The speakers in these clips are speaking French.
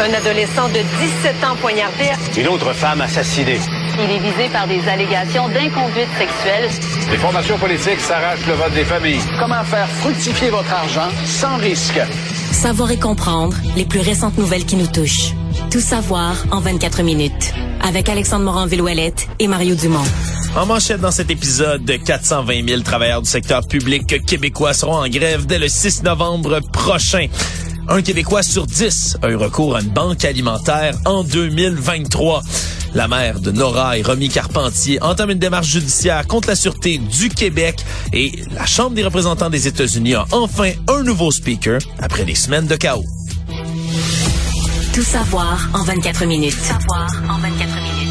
Un adolescent de 17 ans poignardé. Une autre femme assassinée. Il est visé par des allégations d'inconduite sexuelle. Les formations politiques s'arrachent le vote des familles. Comment faire fructifier votre argent sans risque? Savoir et comprendre les plus récentes nouvelles qui nous touchent. Tout savoir en 24 minutes. Avec Alexandre Morin-Villouellette et Mario Dumont. En manchette dans cet épisode, 420 000 travailleurs du secteur public québécois seront en grève dès le 6 novembre prochain. Un Québécois sur 10 a eu recours à une banque alimentaire en 2023. La mère de Nora et Romy Carpentier entame une démarche judiciaire contre la Sûreté du Québec et la Chambre des représentants des États-Unis a enfin un nouveau speaker après des semaines de chaos. Tout savoir en 24 minutes. Tout savoir en 24 minutes.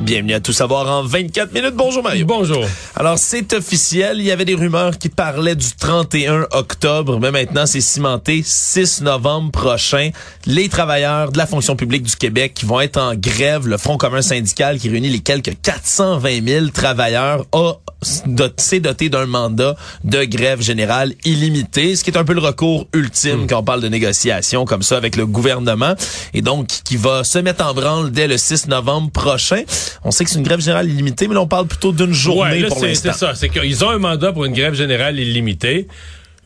Bienvenue à Tout savoir en 24 minutes. Bonjour Mario. Bonjour. Alors c'est officiel, il y avait des rumeurs qui parlaient du 31 octobre, mais maintenant c'est cimenté 6 novembre prochain. Les travailleurs de la fonction publique du Québec qui vont être en grève, le Front commun syndical qui réunit les quelques 420 000 travailleurs a s'est doté d'un mandat de grève générale illimité, ce qui est un peu le recours ultime quand on parle de négociations comme ça avec le gouvernement, et donc qui va se mettre en branle dès le 6 novembre prochain. On sait que c'est une grève générale illimitée, mais là, on parle plutôt d'une journée ouais, là, pour c'est, l'instant. c'est ça, c'est qu'ils ont un mandat pour une grève générale illimitée.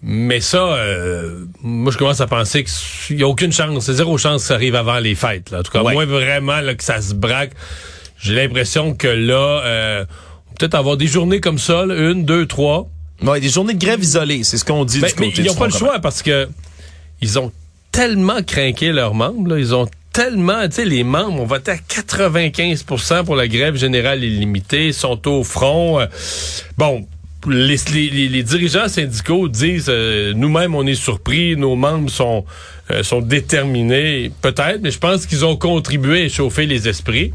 Mais ça, euh, moi, je commence à penser qu'il n'y a aucune chance. C'est zéro chance que ça arrive avant les fêtes. Là. En tout cas, Ouais. moins vraiment là, que ça se braque. J'ai l'impression que là, euh, peut-être avoir des journées comme ça, là, une, deux, trois. Ouais, des journées de grève isolées, c'est ce qu'on dit Ben, du mais côté ils du n'ont pas le choix parce que ils ont tellement craqué leurs membres. là. Ils ont tellement, tu sais, les membres ont voté à 95% pour la grève générale illimitée, sont au front. Euh, bon, les, dirigeants syndicaux disent, euh, nous-mêmes, on est surpris, nos membres sont, euh, sont déterminés, peut-être, mais je pense qu'ils ont contribué à échauffer les esprits.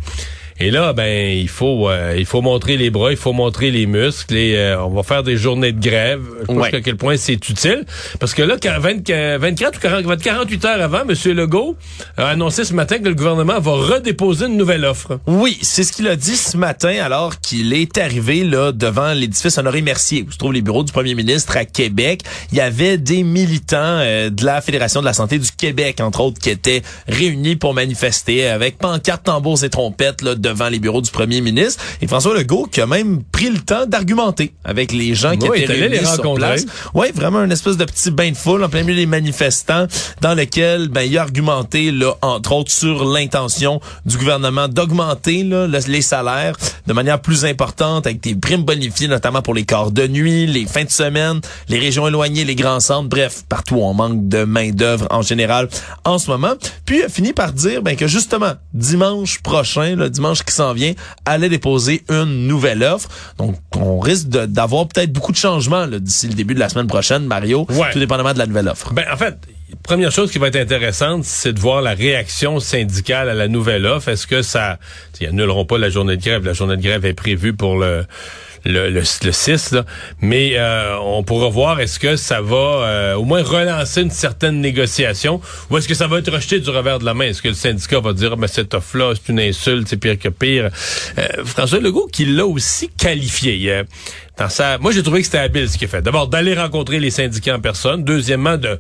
Et là, ben, il faut, euh, il faut montrer les bras, il faut montrer les muscles et euh, on va faire des journées de grève. Je pense Ouais. qu'à quel point c'est utile. Parce que là, quand 20 24 ou 40, 48 heures avant, M. Legault a annoncé ce matin que le gouvernement va redéposer une nouvelle offre. Oui, c'est ce qu'il a dit ce matin alors qu'il est arrivé là devant l'édifice Honoré Mercier où se trouvent les bureaux du premier ministre à Québec. Il y avait des militants euh, de la Fédération de la santé du Québec entre autres qui étaient réunis pour manifester avec pancartes, tambours et trompettes là devant les bureaux du premier ministre et François Legault qui a même pris le temps d'argumenter avec les gens qui Oui, il étaient réunis les sur place. Ouais, vraiment une espèce de petit bain de foule en plein milieu des manifestants dans lequel ben il a argumenté là entre autres sur l'intention du gouvernement d'augmenter les salaires de manière plus importante avec des primes bonifiées notamment pour les corps de nuit, les fins de semaine, les régions éloignées, les grands centres, bref, partout on manque de main-d'œuvre en général en ce moment. Puis il a fini par dire ben que justement dimanche prochain, le dimanche qui s'en vient, allait déposer une nouvelle offre. Donc on risque d'avoir peut-être beaucoup de changements d'ici le début de la semaine prochaine, Mario, Ouais. tout dépendamment de la nouvelle offre. Ben, en fait, première chose qui va être intéressante, c'est de voir la réaction syndicale à la nouvelle offre. Est-ce que ça... Ils annuleront pas la journée de grève. La journée de grève est prévue pour le... Le, le, le 6, là. mais euh, on pourra voir est-ce que ça va euh, au moins relancer une certaine négociation ou est-ce que ça va être rejeté du revers de la main? Est-ce que le syndicat va dire, mais cette offre-là, c'est une insulte, c'est pire que pire? Euh, François Legault qui l'a aussi qualifié. euh, dans sa... Moi, j'ai trouvé que c'était habile ce qu'il fait. D'abord, d'aller rencontrer les syndicats en personne. Deuxièmement, de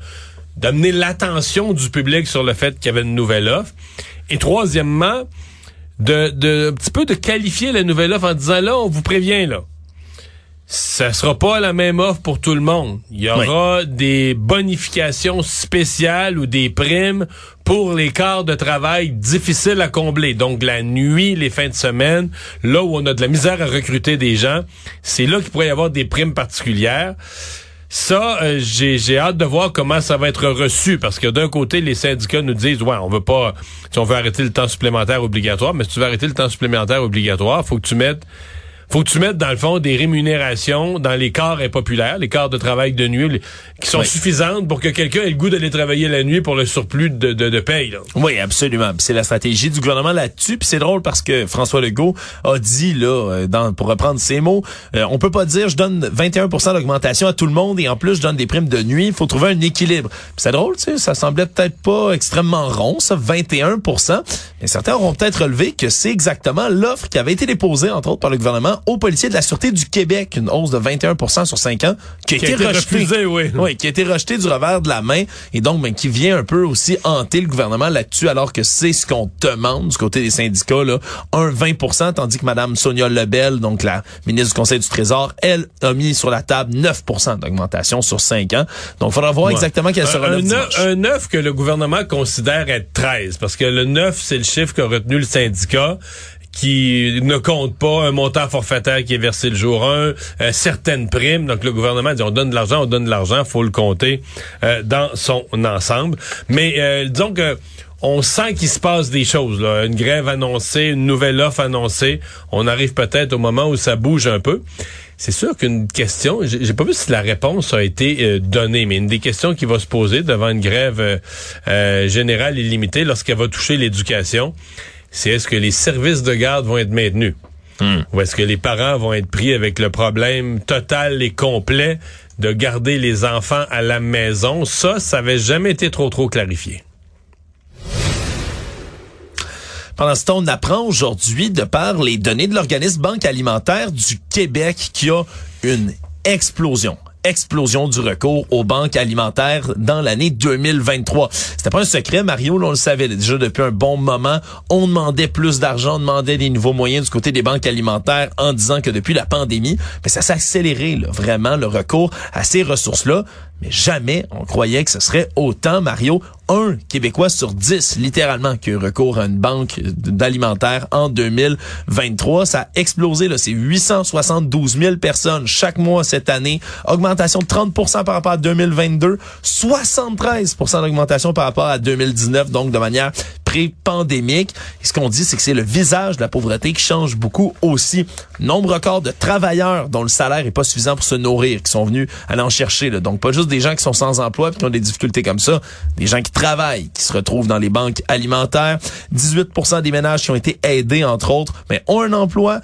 d'amener l'attention du public sur le fait qu'il y avait une nouvelle offre. Et troisièmement, de, de un petit peu de qualifier la nouvelle offre en disant là, on vous prévient là. Ça sera pas la même offre pour tout le monde. Il y aura des bonifications spéciales ou des primes pour les quarts de travail difficiles à combler. Donc la nuit, les fins de semaine, là où on a de la misère à recruter des gens, c'est là qu'il pourrait y avoir des primes particulières. Ça, euh, j'ai j'ai hâte de voir comment ça va être reçu parce que d'un côté, les syndicats nous disent ouais, on veut pas, si on veut arrêter le temps supplémentaire obligatoire, mais si tu veux arrêter le temps supplémentaire obligatoire, faut que tu mettes faut que tu mettes dans le fond des rémunérations dans les corps impopulaires, les corps de travail de nuit, les- qui sont Oui. suffisantes pour que quelqu'un ait le goût d'aller travailler la nuit pour le surplus de, de, de paye. Là. Oui, absolument. C'est la stratégie du gouvernement là-dessus. Puis c'est drôle parce que François Legault a dit là, euh, dans, pour reprendre ses mots, euh, on peut pas dire je donne 21% d'augmentation à tout le monde et en plus je donne des primes de nuit. Il faut trouver un équilibre. C'est drôle, tu sais, ça semblait peut-être pas extrêmement rond, ça, 21 Mais certains auront peut-être relevé que c'est exactement l'offre qui avait été déposée entre autres par le gouvernement aux policiers de la Sûreté du Québec, une hausse de 21% sur 5 ans, qui a, Qui a été, été rejetée. refusée, oui. Oui, qui a été rejeté du revers de la main et donc ben, qui vient un peu aussi hanter le gouvernement là-dessus alors que c'est ce qu'on demande du côté des syndicats, là, un 20% tandis que Mme Sonia Lebel, donc la ministre du Conseil du Trésor, elle a mis sur la table 9% d'augmentation sur 5 ans. Donc, il faudra voir Ouais. exactement quelle sera un, un 9 que le gouvernement considère être 13, parce que le 9, c'est le chiffre qu'a retenu le syndicat qui ne compte pas un montant forfaitaire qui est versé le jour 1, euh, certaines primes. Donc le gouvernement dit on donne de l'argent, on donne de l'argent, faut le compter euh, dans son ensemble. Mais euh, disons que on sent qu'il se passe des choses. Là. Une grève annoncée, une nouvelle offre annoncée. On arrive peut-être au moment où ça bouge un peu. C'est sûr qu'une question, j'ai pas vu si la réponse a été euh, donnée, mais une des questions qui va se poser devant une grève euh, euh, générale illimitée lorsqu'elle va toucher l'éducation, c'est est-ce que les services de garde vont être maintenus? Ou est-ce que les parents vont être pris avec le problème total et complet de garder les enfants à la maison? Ça, ça avait jamais été trop trop clarifié. Pendant ce temps, on apprend aujourd'hui, de par les données de l'organisme Banque alimentaire du Québec, qu'il y a une explosion explosion du recours aux banques alimentaires dans l'année 2023. C'était pas un secret, Mario, on le savait déjà depuis un bon moment. On demandait plus d'argent, on demandait des nouveaux moyens du côté des banques alimentaires en disant que depuis la pandémie, mais ça là, vraiment le recours à ces ressources-là. Mais jamais on croyait que ce serait autant, Mario. Un Québécois sur dix, littéralement, qui a eu recours à une banque d'alimentaire en 2023. Ça a explosé, là. C'est 872 000 personnes chaque mois cette année. Augmentation de 30% par rapport à 2022. 73% d'augmentation par rapport à 2019, donc de manière pré-pandémique. Et ce qu'on dit, c'est que c'est le visage de la pauvreté qui change beaucoup aussi. Nombre record de travailleurs dont le salaire est pas suffisant pour se nourrir, qui sont venus aller en chercher. Là. Donc, pas juste des gens qui sont sans emploi et qui ont des difficultés comme ça, des gens qui travaillent, qui se retrouvent dans les banques alimentaires. 18 des ménages qui ont été aidés, entre autres, mais ont un emploi.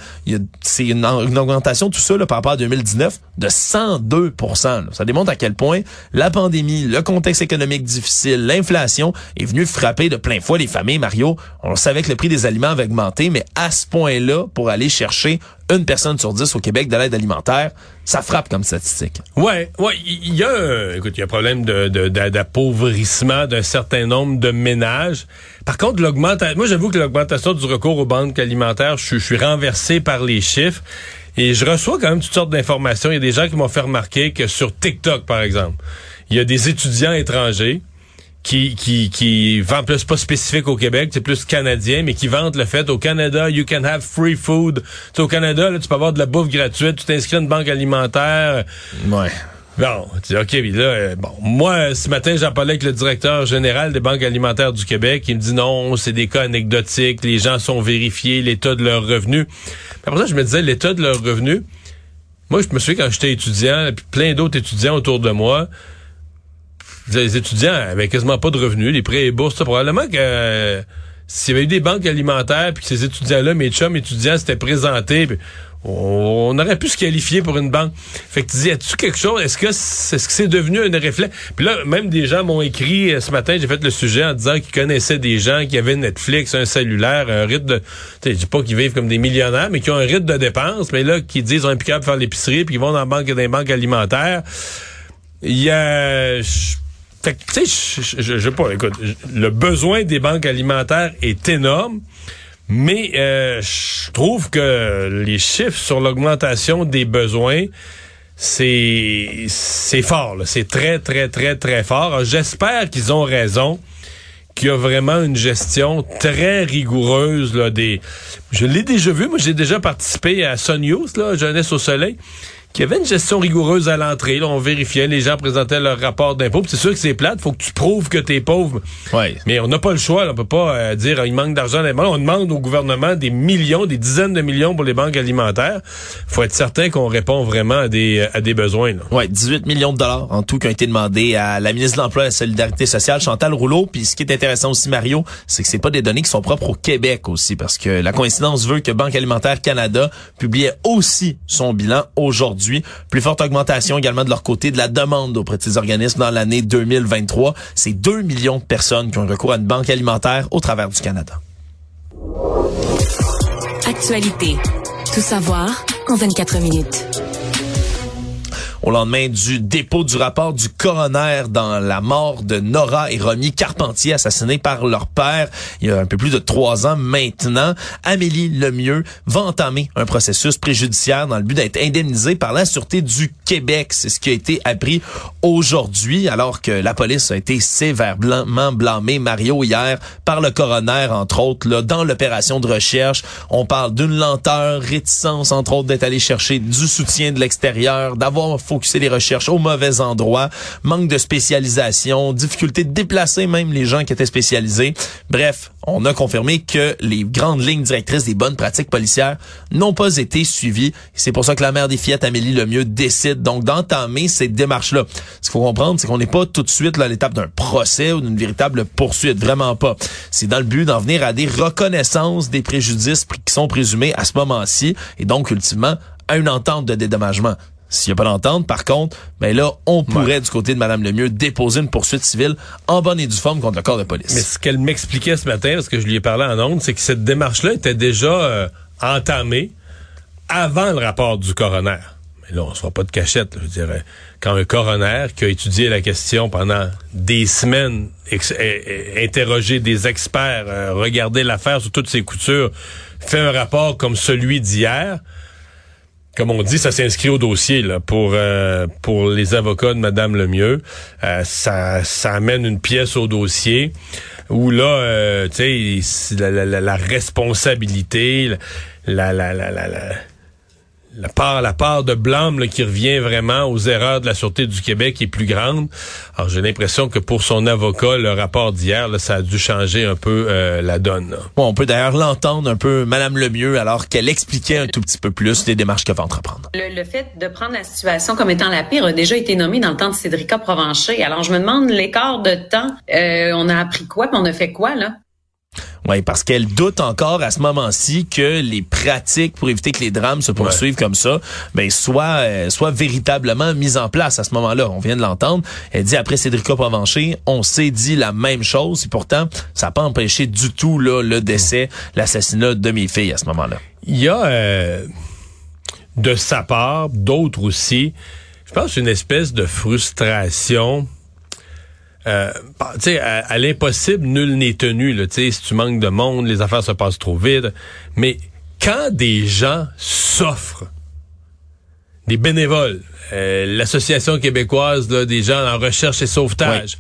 C'est une, une augmentation, tout ça, là, par rapport à 2019, de 102 là. Ça démontre à quel point la pandémie, le contexte économique difficile, l'inflation est venu frapper de plein fouet les familles. Mario, on savait que le prix des aliments avait augmenté, mais à ce point-là, pour aller chercher une personne sur dix au Québec de l'aide alimentaire, ça frappe comme statistique. Ouais, ouais, il y, a, un- écoute, il y a un problème de, de- d'appauvrissement d'un certain nombre de ménages. Par contre, l'augmentation, moi j'avoue que l'augmentation du recours aux banques alimentaires, je, je suis renversé par les chiffres et je reçois quand même toutes sortes d'informations. Il y a des gens qui m'ont fait remarquer que sur TikTok, par exemple, il y a des étudiants étrangers qui, qui, qui vendent plus pas spécifique au Québec, c'est plus canadien, mais qui vantent le fait au Canada, you can have free food. Tu sais, au Canada, là, tu peux avoir de la bouffe gratuite, tu t'inscris à une banque alimentaire. Ouais. Bon, tu dis, OK, mais là, euh, bon, moi, ce matin, j'en parlais avec le directeur général des banques alimentaires du Québec. Il me dit non, c'est des cas anecdotiques, les gens sont vérifiés, l'état de leurs revenus. Après ça, je me disais, l'état de leurs revenus, moi, je me souviens quand j'étais étudiant, puis plein d'autres étudiants autour de moi, les étudiants avaient quasiment pas de revenus, les prêts et bourses, probablement que euh, s'il y avait eu des banques alimentaires, puis que ces étudiants-là, mes chums étudiants, s'étaient présentés, puis on, on aurait pu se qualifier pour une banque. Fait que tu dis, as-tu quelque chose? Est-ce que c'est -ce devenu un réflexe? Puis là, même des gens m'ont écrit euh, ce matin, j'ai fait le sujet en disant qu'ils connaissaient des gens qui avaient Netflix, un cellulaire, un rythme de... Je dis pas qu'ils vivent comme des millionnaires, mais qui ont un rythme de dépenses, mais là, qui disent, ils ont un piquable faire l'épicerie, puis ils vont dans, la banque, les banques alimentaires. Il y a... fait que, tu sais, je, je, pas, écoute, le besoin des banques alimentaires est énorme, mais euh, je trouve que les chiffres sur l'augmentation des besoins, c'est c'est fort, c'est très, très, très, très fort. J'espère qu'ils ont raison, qu'il y a vraiment une gestion très rigoureuse là, des. Je l'ai déjà vu, moi j'ai déjà participé à Sun News, là, Jeunesse au Soleil qu'il y avait une gestion rigoureuse à l'entrée. Là, on vérifiait, les gens présentaient leur rapport d'impôt. C'est sûr que c'est plate, faut que tu prouves que t'es pauvre. Ouais. Mais on n'a pas le choix. là. On peut pas euh, dire il manque d'argent. On demande au gouvernement des millions, des dizaines de millions pour les banques alimentaires. faut être certain qu'on répond vraiment à des, à des besoins. Là. Ouais, 18 millions de dollars en tout qui ont été demandés à la ministre de l'Emploi et de la Solidarité sociale, Chantal Rouleau. Puis ce qui est intéressant aussi, Mario, c'est que c'est pas des données qui sont propres au Québec aussi, parce que la coïncidence veut que Banque alimentaire Canada publiait aussi son bilan aujourd'hui. Plus forte augmentation également de leur côté de la demande auprès de ces organismes dans l'année 2023. C'est 2 millions de personnes qui ont recours à une banque alimentaire au travers du Canada. Actualité. Tout savoir en 24 minutes au lendemain du dépôt du rapport du coroner dans la mort de Nora et Romy Carpentier, assassinés par leur père il y a un peu plus de trois ans maintenant. Amélie Lemieux va entamer un processus préjudiciaire dans le but d'être indemnisée par la Sûreté du Québec. C'est ce qui a été appris aujourd'hui, alors que la police a été sévèrement blâmée, Mario, hier, par le coroner, entre autres, là, dans l'opération de recherche. On parle d'une lenteur, réticence, entre autres, d'être allé chercher du soutien de l'extérieur, d'avoir focuser les recherches au mauvais endroit, manque de spécialisation, difficulté de déplacer même les gens qui étaient spécialisés. Bref, on a confirmé que les grandes lignes directrices des bonnes pratiques policières n'ont pas été suivies. C'est pour ça que la mère des fillettes, Amélie Lemieux, décide donc d'entamer cette démarche-là. Ce qu'il faut comprendre, c'est qu'on n'est pas tout de suite à l'étape d'un procès ou d'une véritable poursuite. Vraiment pas. C'est dans le but d'en venir à des reconnaissances des préjudices qui sont présumés à ce moment-ci et donc ultimement à une entente de dédommagement. S'il n'y a pas d'entente, par contre, ben là, on pourrait, du côté de Mme Lemieux, déposer une poursuite civile en bonne et due forme contre le corps de police. Mais ce qu'elle m'expliquait ce matin, parce que je lui ai parlé en ondes, c'est que cette démarche-là était déjà euh, entamée avant le rapport du coroner. Mais là, on ne se voit pas de cachette. je dirais. Quand un coroner qui a étudié la question pendant des semaines, interrogé des experts, euh, regardé l'affaire sous toutes ses coutures, fait un rapport comme celui d'hier, comme on dit, ça s'inscrit au dossier là, pour euh, pour les avocats de Madame Lemieux. Euh, ça, ça amène une pièce au dossier où là, euh, tu sais, la, la, la, responsabilité, la, la, la, la, la part, la part de blâme qui revient vraiment aux erreurs de la Sûreté du Québec est plus grande. Alors j'ai l'impression que pour son avocat, le rapport d'hier, ça a dû changer un peu euh, la donne. Bon, on peut d'ailleurs l'entendre un peu, Madame Lemieux, alors qu'elle expliquait un tout petit peu plus les démarches qu'elle va entreprendre. Le, fait de prendre la situation comme étant la pire a déjà été nommé dans le temps de Cédrica Provencher. Alors je me demande l'écart de temps, euh, on a appris quoi, puis on a fait quoi là? Oui, parce qu'elle doute encore à ce moment-ci que les pratiques pour éviter que les drames se poursuivent comme ça, ben soient, euh, soient véritablement mises en place à ce moment-là. On vient de l'entendre. Elle dit après Cédrica Provencher, on s'est dit la même chose et pourtant ça n'a pas empêché du tout là le décès, l'assassinat de mes filles à ce moment-là. Il y a euh, de sa part, d'autres aussi, je pense une espèce de frustration euh, bah, à, à l'impossible, nul n'est tenu. Là, si tu manques de monde, les affaires se passent trop vite. Mais quand des gens s'offrent, des bénévoles, euh, l'Association québécoise des gens en recherche et sauvetage,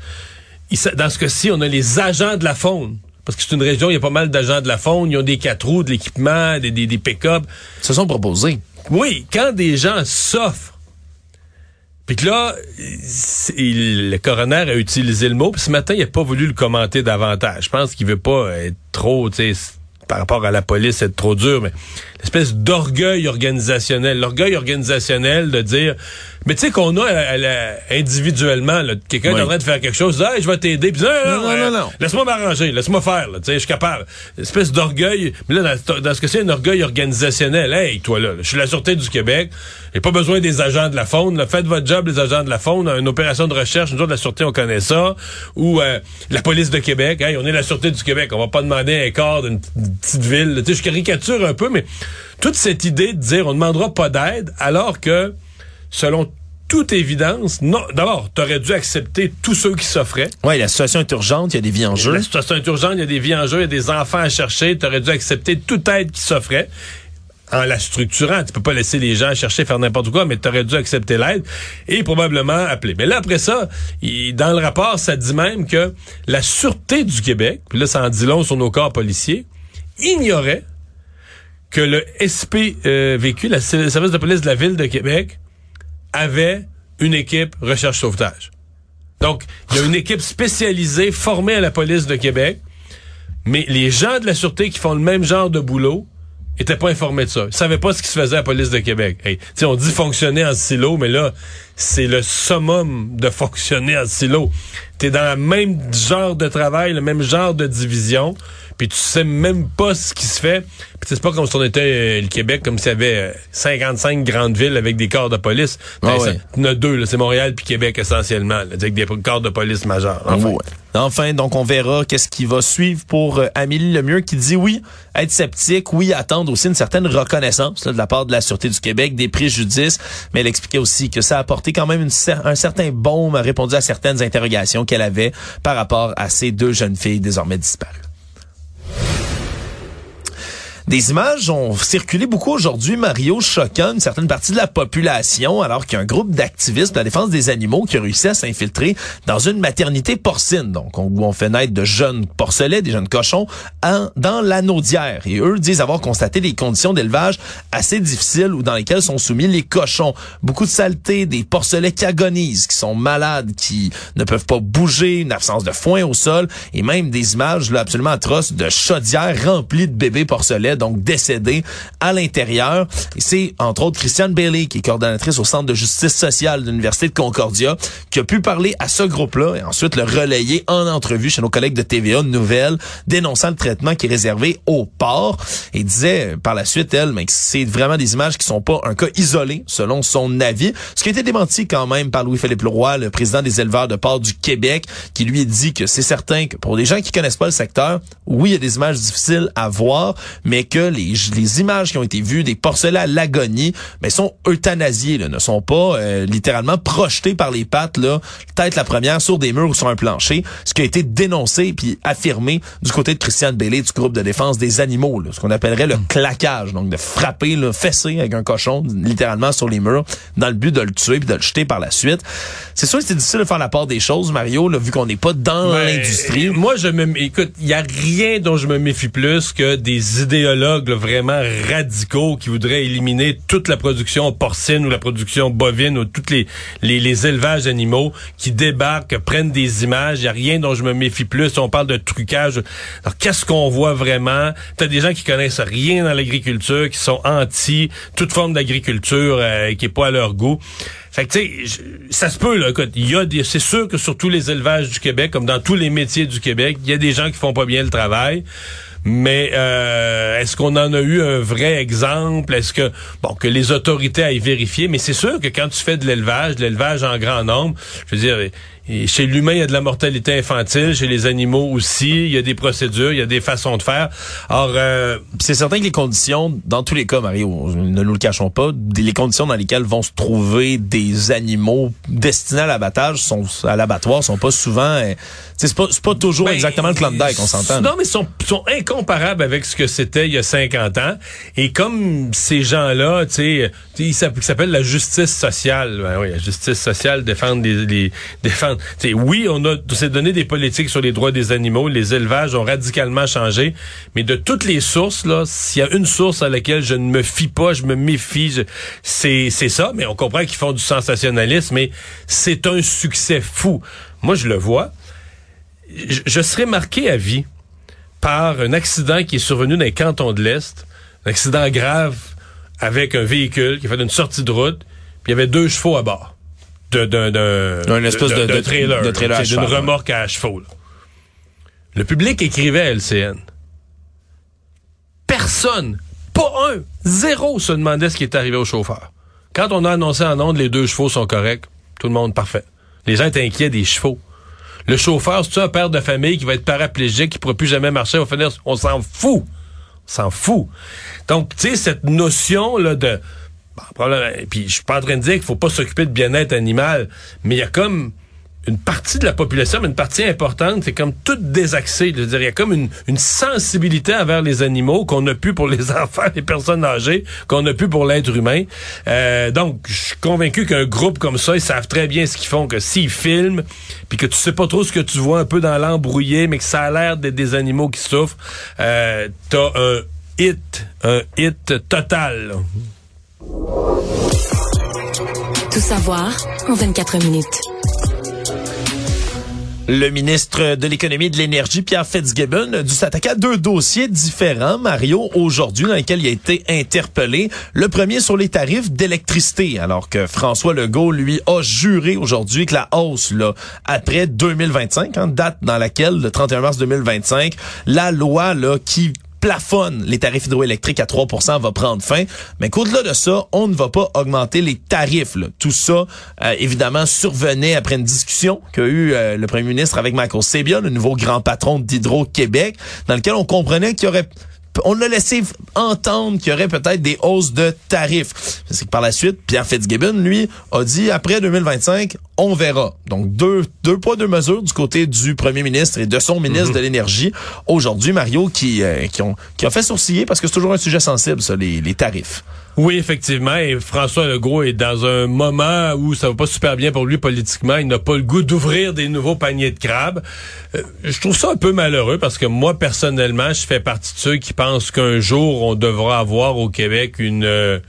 dans ce cas-ci, on a les agents de la faune. Parce que c'est une région, il y a pas mal d'agents de la faune, ils ont des quatre roues, de l'équipement, des, des, des pick-up. Se sont proposés. Oui, quand des gens s'offrent puis que là, le coroner a utilisé le mot, puis ce matin, il n'a pas voulu le commenter davantage. Je pense qu'il veut pas être trop, tu sais, par rapport à la police, être trop dur, mais l'espèce d'orgueil organisationnel. L'orgueil organisationnel de dire, mais tu sais qu'on a individuellement, quelqu'un oui. est en train de faire quelque chose, hey, je vais t'aider, puis non, non, non, non, laisse-moi m'arranger, laisse-moi faire, tu sais, je suis capable. Espèce d'orgueil, mais là, dans, ce que c'est un orgueil organisationnel, hey, toi là, je suis la Sûreté du Québec, j'ai pas besoin des agents de la faune, là, faites votre job, les agents de la faune, une opération de recherche, nous autres, la Sûreté, on connaît ça, ou euh, la police de Québec, hey, on est la Sûreté du Québec, on va pas demander un corps d'une petite ville, tu sais, je caricature un peu, mais toute cette idée de dire on ne demandera pas d'aide, alors que selon toute évidence, non. D'abord, tu aurais dû accepter tous ceux qui s'offraient. Oui, la situation est urgente, il y a des vies en jeu. La situation est urgente, il y a des vies en jeu, il y a des enfants à chercher. Tu aurais dû accepter toute aide qui s'offrait en la structurant. Tu peux pas laisser les gens chercher, faire n'importe quoi, mais tu aurais dû accepter l'aide et probablement appeler. Mais là, après ça, dans le rapport, ça dit même que la Sûreté du Québec, puis là, ça en dit long sur nos corps policiers, ignorait que le SPVQ, euh, le service de police de la Ville de Québec, avait une équipe recherche-sauvetage. Donc, il y a une équipe spécialisée formée à la police de Québec, mais les gens de la sûreté qui font le même genre de boulot étaient pas informés de ça. Ils savaient pas ce qui se faisait à la police de Québec. Hey, on dit fonctionner en silo, mais là, c'est le summum de fonctionner en silo. T'es dans le même genre de travail, le même genre de division, puis tu sais même pas ce qui se fait. Puis c'est pas comme si on était euh, le Québec, comme s'il y avait euh, 55 grandes villes avec des corps de police. Ah Ben, ouais. ça- Il y en a deux, là, c'est Montréal puis Québec essentiellement, là, avec des corps de police majeurs. Enfin. Ouais. Enfin, donc on verra qu'est-ce qui va suivre pour euh, Amélie Lemieux qui dit oui, être sceptique, oui, attendre aussi une certaine reconnaissance là, de la part de la Sûreté du Québec, des préjudices, mais elle expliquait aussi que ça a apporté quand même une cer- un certain baume, a répondu à certaines interrogations qu'elle avait par rapport à ces deux jeunes filles désormais disparues. Des images ont circulé beaucoup aujourd'hui, Mario, choquant une certaine partie de la population, alors qu'il y a un groupe d'activistes de la défense des animaux qui a réussi à s'infiltrer dans une maternité porcine, donc on- où on fait naître de jeunes porcelets, des jeunes cochons, dans l'anneau d'hier. Et eux disent avoir constaté des conditions d'élevage assez difficiles ou dans lesquelles sont soumis les cochons. Beaucoup de saleté, des porcelets qui agonisent, qui sont malades, qui ne peuvent pas bouger, une absence de foin au sol, et même des images là, absolument atroces de chaudières remplies de bébés porcelets, donc décédés à l'intérieur. Et c'est entre autres Christiane Bailey, qui est coordonnatrice au Centre de justice sociale de l'Université de Concordia, qui a pu parler à ce groupe-là et ensuite le relayer en entrevue chez nos collègues de TVA Nouvelle, dénonçant le traitement qui est réservé aux porcs. Et disait par la suite, elle, mais que c'est vraiment des images qui sont pas un cas isolé, selon son avis. Ce qui a été démenti quand même par Louis-Philippe Leroy, le président des éleveurs de porcs du Québec, qui lui dit que c'est certain que pour des gens qui connaissent pas le secteur, oui, il y a des images difficiles à voir, mais que les, les images qui ont été vues des porcelets à l'agonie, mais sont euthanasiés, là, ne sont pas euh, littéralement projetés par les pattes, là, tête la première sur des murs ou sur un plancher, ce qui a été dénoncé puis affirmé du côté de Christiane Bailey du groupe de défense des animaux, là, ce qu'on appellerait le claquage, donc de frapper, là, fesser avec un cochon littéralement sur les murs dans le but de le tuer puis de le jeter par la suite. C'est sûr que c'est difficile de faire la part des choses, Mario, là, vu qu'on n'est pas dans Ben, l'industrie. Moi, je me, écoute, il y a rien dont je me méfie plus que des là, vraiment radicaux qui voudraient éliminer toute la production porcine ou la production bovine ou tous les, les, les élevages d'animaux qui débarquent, prennent des images. Il y a rien dont je me méfie plus. On parle de trucage. Alors, qu'est-ce qu'on voit vraiment? T'as des gens qui connaissent rien dans l'agriculture, qui sont anti toute forme d'agriculture euh, qui est pas à leur goût. Fait que, tu sais, ça se peut, là. Écoute, y a des, c'est sûr que sur tous les élevages du Québec, comme dans tous les métiers du Québec, il y a des gens qui font pas bien le travail. Mais euh, est-ce qu'on en a eu un vrai exemple? Est-ce que bon que les autorités aillent vérifier? Mais c'est sûr que quand tu fais de l'élevage, de l'élevage en grand nombre, je veux dire, et chez l'humain, il y a de la mortalité infantile, chez les animaux aussi, il y a des procédures, il y a des façons de faire. Or, euh, c'est certain que les conditions, dans tous les cas, Mario, ne nous le cachons pas, les conditions dans lesquelles vont se trouver des animaux destinés à l'abattage sont à l'abattoir sont pas souvent. euh, c'est pas c'est pas toujours Ben, exactement le Klondike, on s'entend. Non, mais ils sont, sont incomparables avec ce que c'était il y a 50 ans. Et comme ces gens-là, tu sais, tu sais, ils s'app- ils s'appellent la justice sociale. Ben oui, la justice sociale défendre les, oui, on a s'est donné des politiques sur les droits des animaux. Les élevages ont radicalement changé. Mais de toutes les sources, là, s'il y a une source à laquelle je ne me fie pas, je me méfie, c'est ça. Mais on comprend qu'ils font du sensationnalisme. Mais c'est un succès fou. Moi, je le vois je, je serais marqué à vie par un accident qui est survenu dans les cantons de l'Est, un accident grave avec un véhicule qui a fait une sortie de route, puis il y avait deux chevaux à bord. D'un d'un- Un espèce de- trailer, de d'une ouais. remorque à chevaux. là. Le public écrivait à LCN. Personne, pas un, zéro se demandait ce qui est arrivé au chauffeur. Quand on a annoncé en ondes les deux chevaux sont corrects, tout le monde parfait. Les gens étaient inquiets des chevaux. Le chauffeur, c'est un père de famille qui va être paraplégique, qui pourra plus jamais marcher, on s'en fout. S'en fout. Donc, tu sais, cette notion là de bon, problème, puis je suis pas en train de dire qu'il faut pas s'occuper de bien-être animal, mais il y a comme une partie de la population, mais une partie importante, c'est comme toute désaxée. Je veux dire, il y a comme une, sensibilité envers les animaux qu'on n'a plus pour les enfants, les personnes âgées, qu'on n'a plus pour l'être humain. Euh, donc, je suis convaincu qu'un groupe comme ça, ils savent très bien ce qu'ils font, que s'ils filment, puis que tu sais pas trop ce que tu vois un peu dans l'embrouillé, mais que ça a l'air d'être des animaux qui souffrent, euh, t'as un hit, un hit total. Tout savoir en 24 minutes. Le ministre de l'Économie et de l'Énergie, Pierre Fitzgibbon, a dû s'attaquer à deux dossiers différents, Mario, aujourd'hui, dans lesquels il a été interpellé. Le premier sur les tarifs d'électricité, alors que François Legault, lui, a juré aujourd'hui que la hausse, là, après 2025, hein, date dans laquelle, le 31 mars 2025, la loi, là, qui plafonne les tarifs hydroélectriques à 3 va prendre fin, mais qu'au-delà de ça, on ne va pas augmenter les tarifs. Tout ça, euh, évidemment, survenait après une discussion qu'a eu euh, le premier ministre avec Michael Sabia, le nouveau grand patron d'Hydro-Québec, dans lequel on comprenait qu'il y aurait on a laissé entendre qu'il y aurait peut-être des hausses de tarifs. C'est que par la suite, Pierre Fitzgibbon, lui, a dit après 2025, on verra. Donc deux, deux poids, deux mesures du côté du premier ministre et de son ministre mhm. de l'Énergie. Aujourd'hui, Mario, qui, euh, qui, ont, qui a fait sourciller parce que c'est toujours un sujet sensible, ça, les, les tarifs. Oui, effectivement. Et François Legault est dans un moment où ça va pas super bien pour lui politiquement. Il n'a pas le goût d'ouvrir des nouveaux paniers de crabes. Euh, je trouve ça un peu malheureux parce que moi, personnellement, je fais partie de ceux qui pensent qu'un jour, on devra avoir au Québec une... Euh,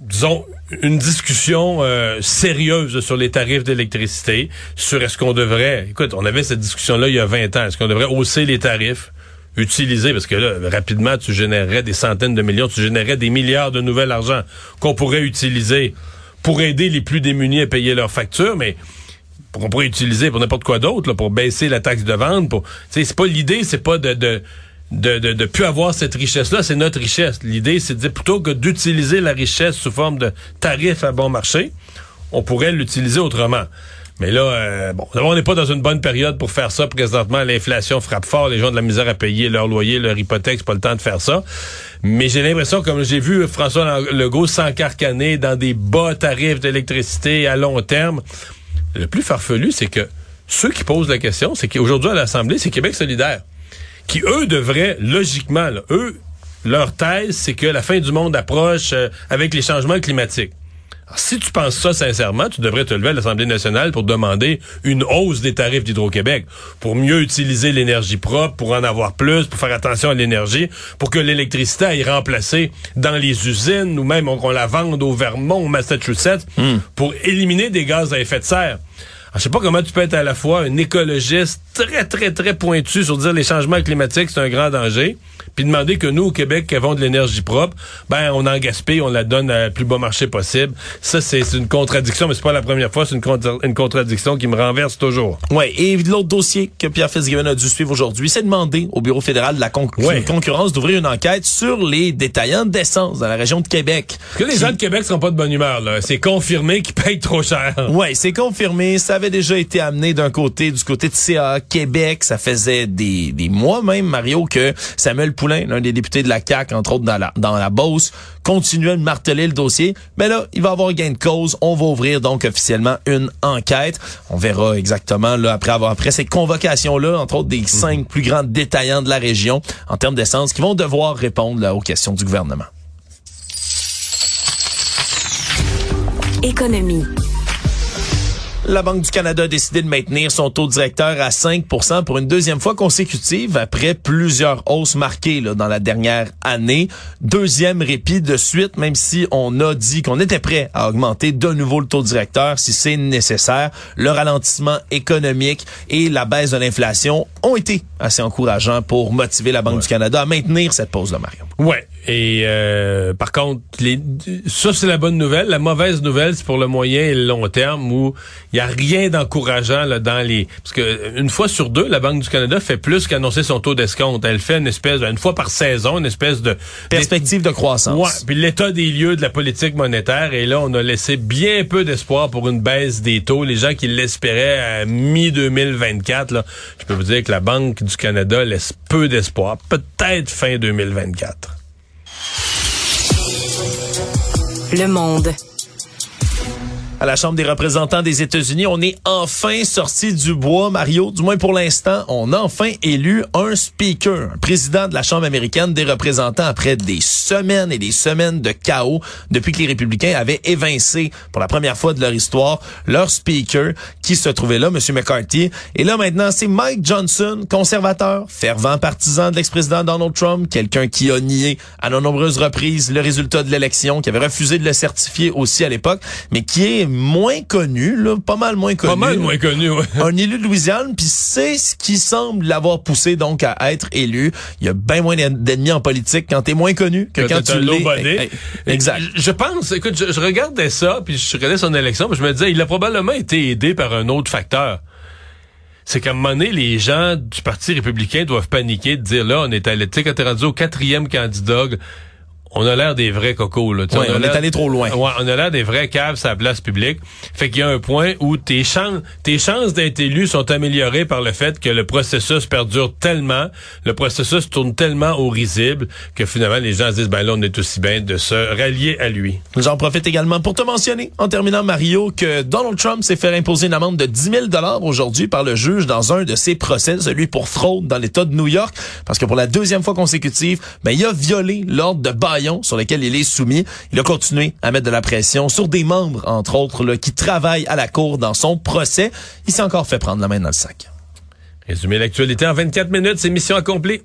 disons, une discussion euh, sérieuse sur les tarifs d'électricité, sur est-ce qu'on devrait... Écoute, on avait cette discussion-là il y a 20 ans. Est-ce qu'on devrait hausser les tarifs? Utiliser, parce que là, rapidement, tu générerais des centaines de millions, tu générerais des milliards de nouvel argent qu'on pourrait utiliser pour aider les plus démunis à payer leurs factures, mais qu'on pourrait utiliser pour n'importe quoi d'autre, pour baisser la taxe de vente. Pour, c'est pas l'idée, c'est pas de, de de, de, de plus avoir cette richesse-là, c'est notre richesse. L'idée, c'est de dire plutôt que d'utiliser la richesse sous forme de tarifs à bon marché, on pourrait l'utiliser autrement. Mais là, euh, bon, on n'est pas dans une bonne période pour faire ça présentement. L'inflation frappe fort, les gens ont de la misère à payer leur loyer, leur hypothèque, pas le temps de faire ça. Mais j'ai l'impression, comme j'ai vu François Legault s'encarcaner dans des bas tarifs d'électricité à long terme, le plus farfelu, c'est que ceux qui posent la question, c'est qu'aujourd'hui à l'Assemblée, c'est Québec solidaire, qui eux devraient logiquement, eux, leur thèse, c'est que la fin du monde approche euh, avec les changements climatiques si tu penses ça sincèrement, tu devrais te lever à l'Assemblée nationale pour demander une hausse des tarifs d'Hydro-Québec, pour mieux utiliser l'énergie propre, pour en avoir plus, pour faire attention à l'énergie, pour que l'électricité aille remplacer dans les usines ou même qu'on la vende au Vermont, au Massachusetts, hmm. pour éliminer des gaz à effet de serre. Je sais pas comment tu peux être à la fois un écologiste très, très, très pointu sur dire les changements climatiques, c'est un grand danger, puis demander que nous, au Québec, qui avons de l'énergie propre, ben, on en gaspille, on la donne à plus bas marché possible. Ça, c'est une contradiction, mais c'est pas la première fois, c'est une, une, contradiction qui me renverse toujours. Ouais, et l'autre dossier que Pierre Fitzgibbon a dû suivre aujourd'hui, c'est demander au Bureau fédéral de la concurrence d'ouvrir une enquête sur les détaillants d'essence dans la région de Québec. que les gens de Québec sont pas de bonne humeur, là. C'est confirmé qu'ils payent trop cher. Ouais, c'est confirmé. Ça avait déjà été amené d'un côté, du côté de CA Québec. Ça faisait des, des mois même, Mario, que Samuel Poulin l'un des députés de la CAQ, entre autres dans la, dans la Beauce, continuait de marteler le dossier. Mais là, il va avoir gain de cause. On va ouvrir donc officiellement une enquête. On verra exactement là après avoir après ces convocations-là, entre autres des cinq plus grands détaillants de la région en termes d'essence, qui vont devoir répondre là, aux questions du gouvernement. Économie. La Banque du Canada a décidé de maintenir son taux directeur à 5% pour une deuxième fois consécutive après plusieurs hausses marquées là, dans la dernière année. Deuxième répit de suite, même si on a dit qu'on était prêt à augmenter de nouveau le taux directeur si c'est nécessaire. Le ralentissement économique et la baisse de l'inflation ont été assez encourageants pour motiver la Banque du Canada à maintenir cette pause de Mario. Ouais. Et euh, par contre, les, ça c'est la bonne nouvelle. La mauvaise nouvelle, c'est pour le moyen et le long terme où il y a rien d'encourageant là dans les. Parce que une fois sur deux, la Banque du Canada fait plus qu'annoncer son taux d'escompte. Elle fait une espèce, une fois par saison, une espèce de perspective de croissance. Ouais. Puis l'état des lieux de la politique monétaire. Et là, on a laissé bien peu d'espoir pour une baisse des taux. Les gens qui l'espéraient à mi 2024, là, je peux vous dire que la Banque du Canada laisse peu d'espoir. Peut-être fin 2024. Le Monde. À la Chambre des représentants des États-Unis, on est enfin sorti du bois, Mario. Du moins pour l'instant, on a enfin élu un speaker, un président de la Chambre américaine des représentants après des semaines et des semaines de chaos depuis que les républicains avaient évincé pour la première fois de leur histoire leur speaker qui se trouvait là, M. McCarthy. Et là, maintenant, c'est Mike Johnson, conservateur, fervent partisan de l'ex-président Donald Trump, quelqu'un qui a nié à de nombreuses reprises le résultat de l'élection, qui avait refusé de le certifier aussi à l'époque, mais qui est moins connu, là, pas mal moins connu. Pas mal moins connu, ouais. Un élu de Louisiane, puis c'est ce qui semble l'avoir poussé donc à être élu. Il y a bien moins d'ennemis en politique quand t'es moins connu que quand, tu l'es. Exact. Je pense, écoute, je, regardais ça, puis je regardais son élection, puis je me disais, il a probablement été aidé par un autre facteur. C'est qu'à un moment donné, les gens du Parti républicain doivent paniquer de dire là, on est allé, tu sais, quand rendu au quatrième candidat, on a l'air des vrais cocos. Là. on, on est allé trop loin. Ouais, on a l'air des vrais caves sur la place publique. Fait qu'il y a un point où tes chances, tes chances d'être élu sont améliorées par le fait que le processus perdure tellement, le processus tourne tellement au risible que finalement les gens se disent ben là on est aussi bien de se rallier à lui. J'en profite également pour te mentionner en terminant Mario que Donald Trump s'est fait imposer une amende de 10 000 dollars aujourd'hui par le juge dans un de ses procès, celui pour fraude dans l'État de New York, parce que pour la deuxième fois consécutive, ben il a violé l'ordre de sur lesquels il est soumis. Il a continué à mettre de la pression sur des membres, entre autres, là, qui travaillent à la cour dans son procès. Il s'est encore fait prendre la main dans le sac. Résumer l'actualité en 24 minutes, c'est mission accomplie.